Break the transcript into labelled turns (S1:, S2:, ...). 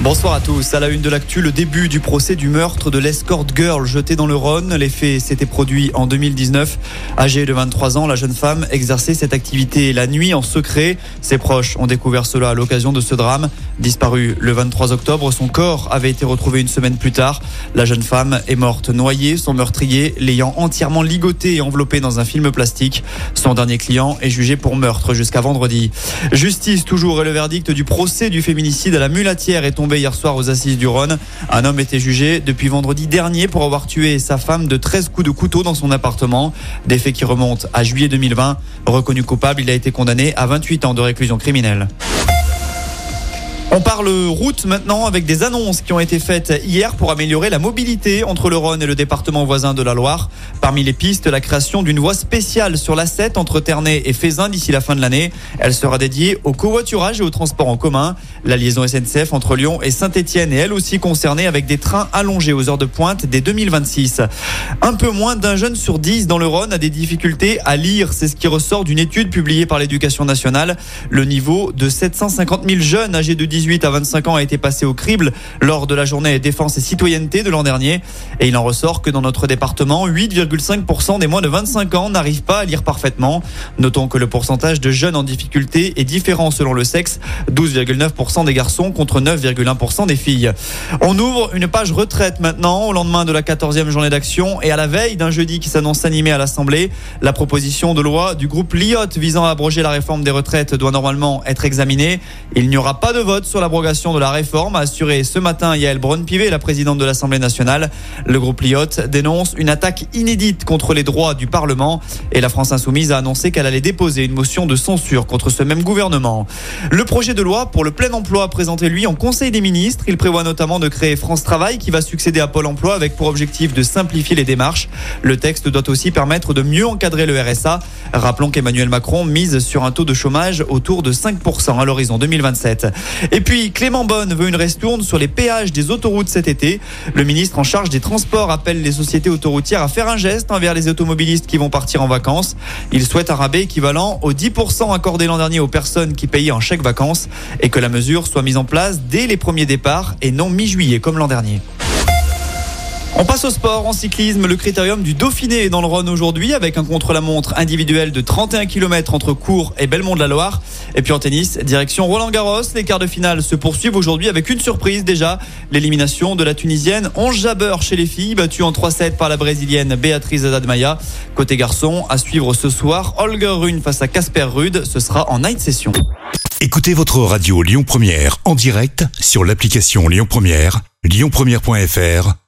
S1: Bonsoir à tous. À la une de l'actu, le début du procès du meurtre de l'escort girl jetée dans le Rhône. Les faits s'étaient produits en 2019. Âgée de 23 ans, la jeune femme exerçait cette activité la nuit en secret. Ses proches ont découvert cela à l'occasion de ce drame. Disparu le 23 octobre, son corps avait été retrouvé une semaine plus tard. La jeune femme est morte noyée, son meurtrier l'ayant entièrement ligotée et enveloppée dans un film plastique. Son dernier client est jugé pour meurtre jusqu'à vendredi. Justice toujours et le verdict du procès du féminicide à la mulatière est tombé hier soir aux assises du Rhône. Un homme était jugé depuis vendredi dernier pour avoir tué sa femme de 13 coups de couteau dans son appartement. Des faits qui remontent à juillet 2020. Reconnu coupable, il a été condamné à 28 ans de réclusion criminelle. On parle route maintenant avec des annonces qui ont été faites hier pour améliorer la mobilité entre le Rhône et le département voisin de la Loire. Parmi les pistes, la création d'une voie spéciale sur la 7 entre Ternay et Fézin d'ici la fin de l'année. Elle sera dédiée au covoiturage et au transport en commun. La liaison SNCF entre Lyon et Saint-Etienne est elle aussi concernée avec des trains allongés aux heures de pointe dès 2026. Un peu moins d'un jeune sur dix dans le Rhône a des difficultés à lire. C'est ce qui ressort d'une étude publiée par l'éducation nationale. Le niveau de 750 000 jeunes âgés de 18 à 25 ans a été passé au crible lors de la journée défense et citoyenneté de l'an dernier. Et il en ressort que dans notre département, 8,5% des moins de 25 ans n'arrivent pas à lire parfaitement. Notons que le pourcentage de jeunes en difficulté est différent selon le sexe, 12,9% des garçons contre 9,1% des filles. On ouvre une page retraite maintenant au lendemain de la 14e journée d'action et à la veille d'un jeudi qui s'annonce animé à l'Assemblée. La proposition de loi du groupe Liot visant à abroger la réforme des retraites doit normalement être examinée. Il n'y aura pas de vote sur l'abrogation de la réforme, a assuré ce matin Yael Braun-Pivet, la présidente de l'Assemblée nationale. Le groupe Liot dénonce une attaque inédite contre les droits du Parlement et la France Insoumise a annoncé qu'elle allait déposer une motion de censure contre ce même gouvernement. Le projet de loi pour le plein emploi présenté lui en Conseil des ministres, il prévoit notamment de créer France Travail qui va succéder à Pôle emploi avec pour objectif de simplifier les démarches. Le texte doit aussi permettre de mieux encadrer le RSA. Rappelons qu'Emmanuel Macron mise sur un taux de chômage autour de 5% à l'horizon 2027. Et puis Clément Bonne veut une restourne sur les péages des autoroutes cet été. Le ministre en charge des transports appelle les sociétés autoroutières à faire un geste envers les automobilistes qui vont partir en vacances. Il souhaite un rabais équivalent aux 10% accordé l'an dernier aux personnes qui payaient en chèque vacances et que la mesure soit mise en place dès les premiers départs et non mi-juillet comme l'an dernier. On passe au sport, en cyclisme, le critérium du Dauphiné est dans le Rhône aujourd'hui avec un contre-la-montre individuel de 31 km entre Cours et Belmont de la Loire. Et puis en tennis, direction Roland Garros, les quarts de finale se poursuivent aujourd'hui avec une surprise déjà, l'élimination de la Tunisienne Onge Jabeur chez les filles, battue en 3-7 par la Brésilienne Béatrice Adadmaya. Côté garçon, à suivre ce soir, Holger Rune face à Casper Rude, ce sera en night session.
S2: Écoutez votre radio Lyon Première en direct sur l'application Lyon Première, lyonpremière.fr